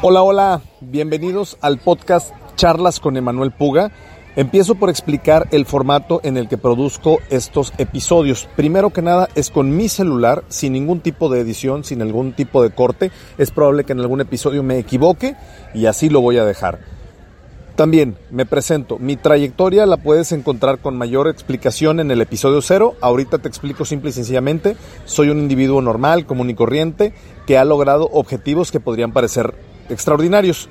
Hola, hola, bienvenidos al podcast Charlas con Emanuel Puga. Empiezo por explicar el formato en el que produzco estos episodios. Primero que nada es con mi celular, sin ningún tipo de edición, sin algún tipo de corte. Es probable que en algún episodio me equivoque y así lo voy a dejar. También me presento, mi trayectoria la puedes encontrar con mayor explicación en el episodio cero. Ahorita te explico simple y sencillamente, soy un individuo normal, común y corriente, que ha logrado objetivos que podrían parecer extraordinarios.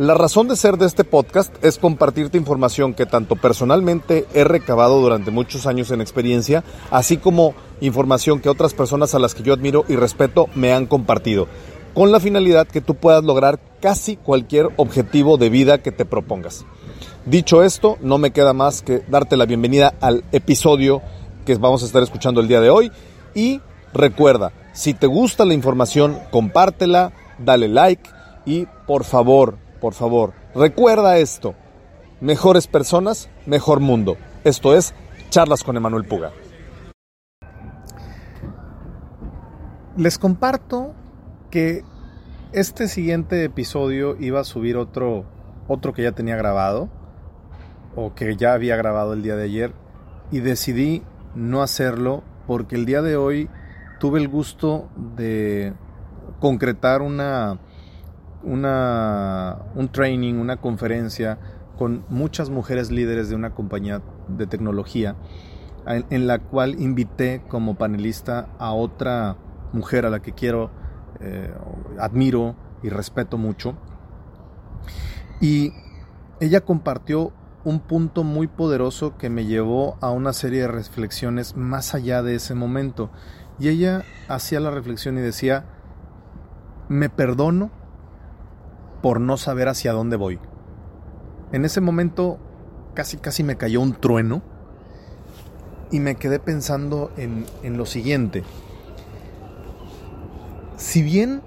La razón de ser de este podcast es compartirte información que tanto personalmente he recabado durante muchos años en experiencia, así como información que otras personas a las que yo admiro y respeto me han compartido, con la finalidad que tú puedas lograr casi cualquier objetivo de vida que te propongas. Dicho esto, no me queda más que darte la bienvenida al episodio que vamos a estar escuchando el día de hoy y recuerda, si te gusta la información, compártela, dale like, y por favor, por favor, recuerda esto. Mejores personas, mejor mundo. Esto es Charlas con Emanuel Puga. Les comparto que este siguiente episodio iba a subir otro, otro que ya tenía grabado o que ya había grabado el día de ayer y decidí no hacerlo porque el día de hoy tuve el gusto de concretar una una, un training, una conferencia con muchas mujeres líderes de una compañía de tecnología, en, la cual invité como panelista a otra mujer a la que quiero, eh, admiro y respeto mucho. Y ella compartió un punto muy poderoso que me llevó a una serie de reflexiones más allá de ese momento. Y ella hacía la reflexión y decía, me perdono por no saber hacia dónde voy. En ese momento casi casi me cayó un trueno y me quedé pensando en, en lo siguiente. Si bien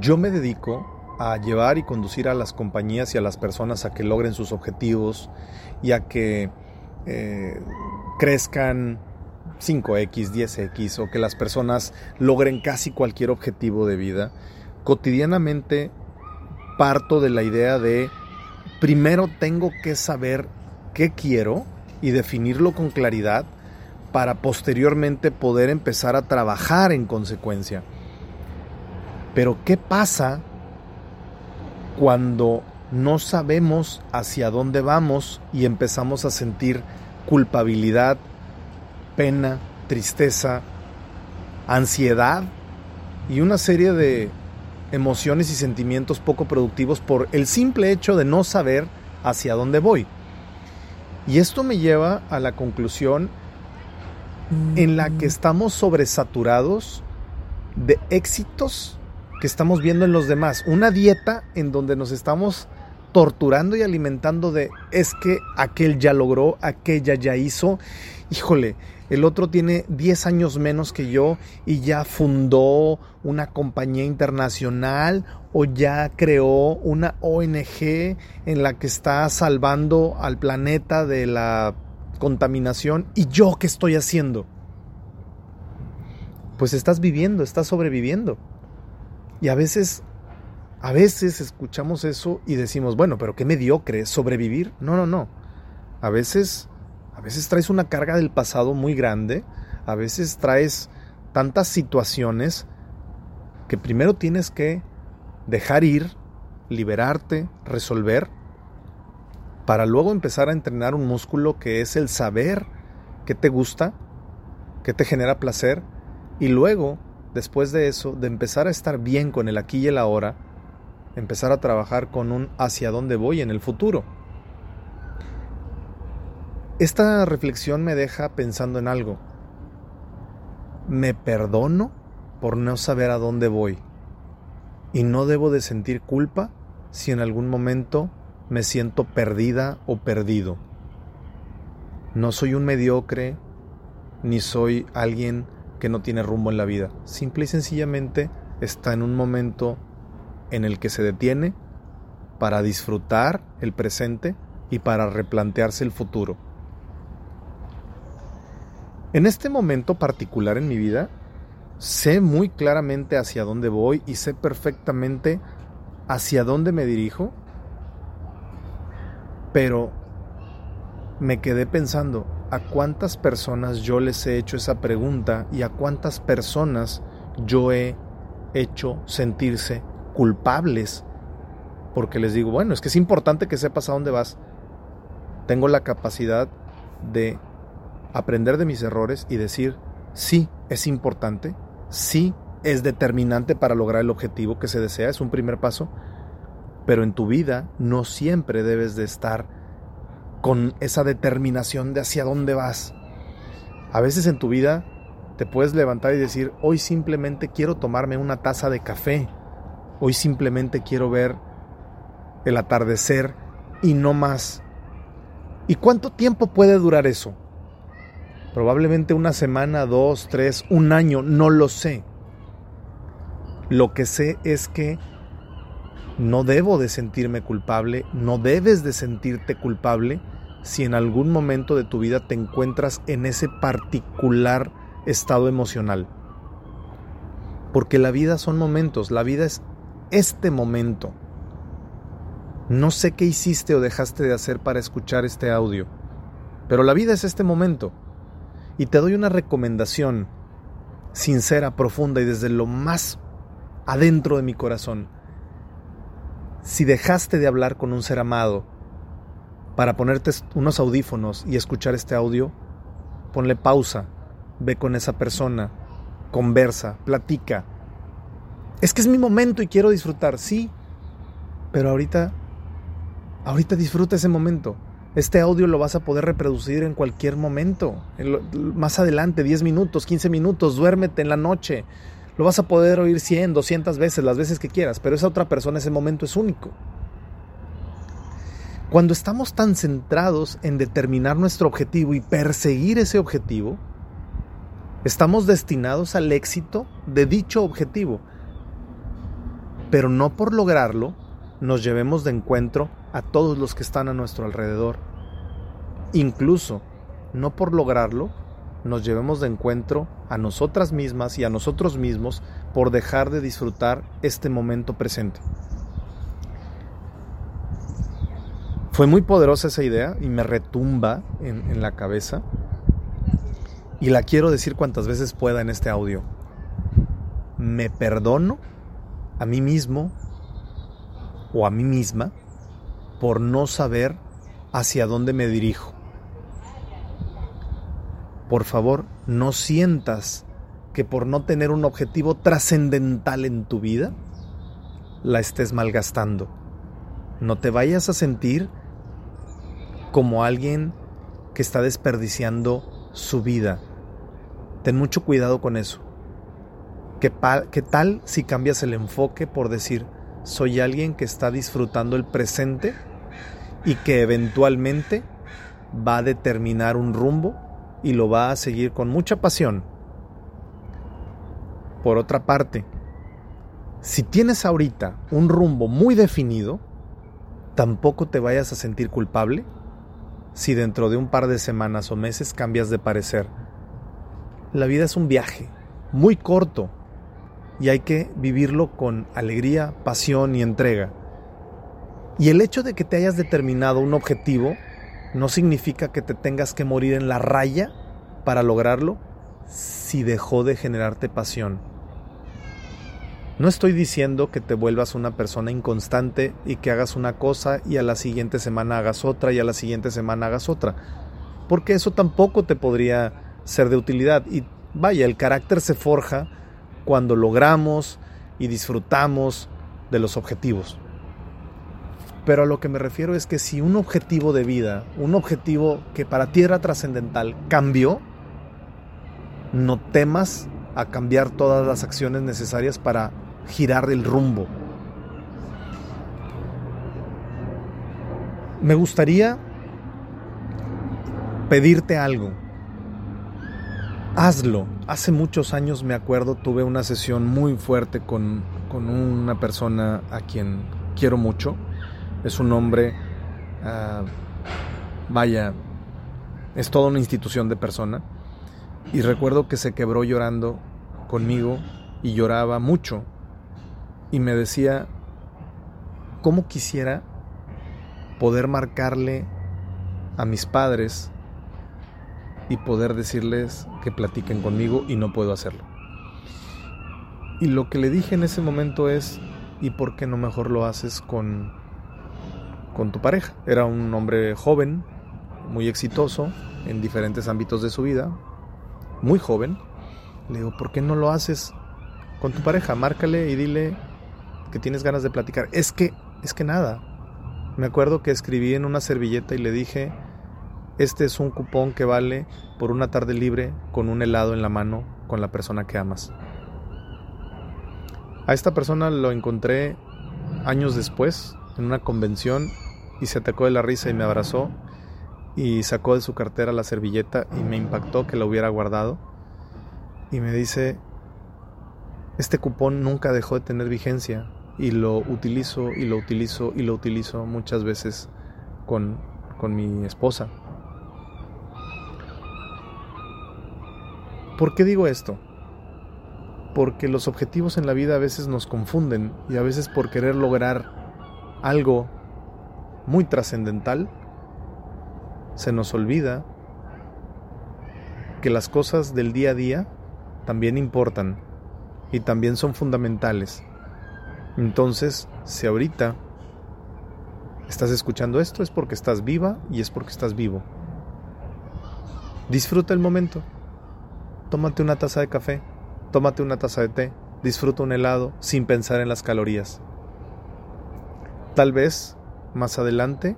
yo me dedico a llevar y conducir a las compañías y a las personas a que logren sus objetivos y a que eh, crezcan 5X, 10X o que las personas logren casi cualquier objetivo de vida, cotidianamente parto de la idea de primero tengo que saber qué quiero y definirlo con claridad para posteriormente poder empezar a trabajar en consecuencia. Pero ¿qué pasa cuando no sabemos hacia dónde vamos y empezamos a sentir culpabilidad, pena, tristeza, ansiedad y una serie de emociones y sentimientos poco productivos por el simple hecho de no saber hacia dónde voy. Y esto me lleva a la conclusión en la que estamos sobresaturados de éxitos que estamos viendo en los demás. Una dieta en donde nos estamos torturando y alimentando de es que aquel ya logró, aquella ya hizo. Híjole, el otro tiene 10 años menos que yo y ya fundó una compañía internacional o ya creó una ONG en la que está salvando al planeta de la contaminación. ¿Y yo qué estoy haciendo? Pues estás viviendo, estás sobreviviendo. Y a veces, a veces escuchamos eso y decimos, bueno, pero qué mediocre, sobrevivir. No, no, no. A veces a veces traes una carga del pasado muy grande, a veces traes tantas situaciones que primero tienes que dejar ir, liberarte, resolver, para luego empezar a entrenar un músculo que es el saber qué te gusta, qué te genera placer, y luego, después de eso, de empezar a estar bien con el aquí y el ahora, empezar a trabajar con un hacia dónde voy en el futuro. Esta reflexión me deja pensando en algo. Me perdono por no saber a dónde voy y no debo de sentir culpa si en algún momento me siento perdida o perdido. No soy un mediocre ni soy alguien que no tiene rumbo en la vida. Simple y sencillamente está en un momento en el que se detiene para disfrutar el presente y para replantearse el futuro. En este momento particular en mi vida, sé muy claramente hacia dónde voy y sé perfectamente hacia dónde me dirijo, pero me quedé pensando a cuántas personas yo les he hecho esa pregunta y a cuántas personas yo he hecho sentirse culpables porque les digo, bueno, es que es importante que sepas a dónde vas. Tengo la capacidad de aprender de mis errores y decir, sí, es importante, sí, es determinante para lograr el objetivo que se desea, es un primer paso, pero en tu vida no siempre debes de estar con esa determinación de hacia dónde vas. A veces en tu vida te puedes levantar y decir, hoy simplemente quiero tomarme una taza de café, hoy simplemente quiero ver el atardecer y no más. ¿Y cuánto tiempo puede durar eso? Probablemente una semana, dos, tres, un año, no lo sé. Lo que sé es que no debo de sentirme culpable, no debes de sentirte culpable si en algún momento de tu vida te encuentras en ese particular estado emocional. Porque la vida son momentos, la vida es este momento. No sé qué hiciste o dejaste de hacer para escuchar este audio, pero la vida es este momento. Y te doy una recomendación sincera, profunda y desde lo más adentro de mi corazón. Si dejaste de hablar con un ser amado para ponerte unos audífonos y escuchar este audio, ponle pausa, ve con esa persona, conversa, platica. Es que es mi momento y quiero disfrutar, sí, pero ahorita, ahorita disfruta ese momento. Este audio lo vas a poder reproducir en cualquier momento, más adelante, 10 minutos, 15 minutos, duérmete en la noche. Lo vas a poder oír 100, 200 veces, las veces que quieras, pero esa otra persona, ese momento es único. Cuando estamos tan centrados en determinar nuestro objetivo y perseguir ese objetivo, estamos destinados al éxito de dicho objetivo. Pero no por lograrlo nos llevemos de encuentro a todos los que están a nuestro alrededor. Incluso, no por lograrlo, nos llevemos de encuentro a nosotras mismas y a nosotros mismos por dejar de disfrutar este momento presente. Fue muy poderosa esa idea y me retumba en, en la cabeza y la quiero decir cuantas veces pueda en este audio. Me perdono a mí mismo o a mí misma por no saber hacia dónde me dirijo. Por favor, no sientas que por no tener un objetivo trascendental en tu vida, la estés malgastando. No te vayas a sentir como alguien que está desperdiciando su vida. Ten mucho cuidado con eso. ¿Qué, ¿Qué, tal si cambias el enfoque por decir, soy alguien que está disfrutando el presente y que eventualmente va a determinar un rumbo y lo va a seguir con mucha pasión. Por otra parte, si tienes ahorita un rumbo muy definido, tampoco te vayas a sentir culpable si dentro de un par de semanas o meses cambias de parecer. La vida es un viaje muy corto y hay que vivirlo con alegría, pasión y entrega. Y el hecho de que te hayas determinado un objetivo no significa que te tengas que morir en la raya para lograrlo si dejó de generarte pasión. No estoy diciendo que te vuelvas una persona inconstante y que hagas una cosa y a la siguiente semana hagas otra y a la siguiente semana hagas otra, porque eso tampoco te podría ser de utilidad. Y vaya, el carácter se forja cuando logramos y disfrutamos de los objetivos. Pero a lo que me refiero es que si un objetivo de vida, un objetivo que para ti era trascendental, cambió, no temas a cambiar todas las acciones necesarias para girar el rumbo. Me gustaría pedirte algo hazlo. Hace muchos años me acuerdo, tuve una sesión muy fuerte con, una persona a quien quiero mucho. Es un hombre, ah, vaya, es toda una institución de persona. Y recuerdo que se quebró llorando conmigo y lloraba mucho y me decía, ¿cómo quisiera poder marcarle a mis padres y poder decirles que platiquen conmigo y no puedo hacerlo? Y lo que le dije en ese momento es, ¿y por qué no mejor lo haces con, con tu pareja? Era un hombre joven, muy exitoso en diferentes ámbitos de su vida, muy joven. Le digo, ¿por qué no lo haces con tu pareja? Márcale y dile que tienes ganas de platicar. Es que, es que nada. Me acuerdo que escribí en una servilleta y le dije, este es un cupón que vale por una tarde libre con un helado en la mano con la persona que amas. A esta persona lo encontré años después en una convención y se atacó de la risa y me abrazó y sacó de su cartera la servilleta y me impactó que la hubiera guardado y me dice, este cupón nunca dejó de tener vigencia y lo utilizo y lo utilizo y lo utilizo muchas veces con, con mi esposa. ¿Por qué digo esto? Porque los objetivos en la vida a veces nos confunden y a veces por querer lograr algo muy trascendental, se nos olvida que las cosas del día a día también importan y también son fundamentales. Entonces, si ahorita estás escuchando esto es porque estás viva y es porque estás vivo. Disfruta el momento. Tómate una taza de café, tómate una taza de té, disfruta un helado sin pensar en las calorías. Tal vez más adelante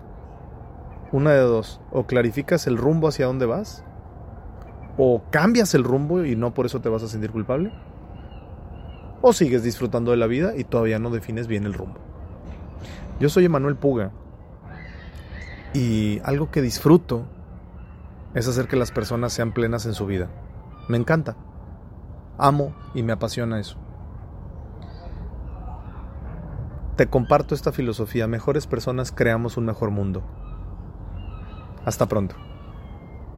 una de dos, o clarificas el rumbo hacia dónde vas, o cambias el rumbo y no por eso te vas a sentir culpable, o sigues disfrutando de la vida y todavía no defines bien el rumbo. Yo soy Emanuel Puga y algo que disfruto es hacer que las personas sean plenas en su vida. Me encanta, amo y me apasiona eso. Te comparto esta filosofía, mejores personas creamos un mejor mundo. Hasta pronto.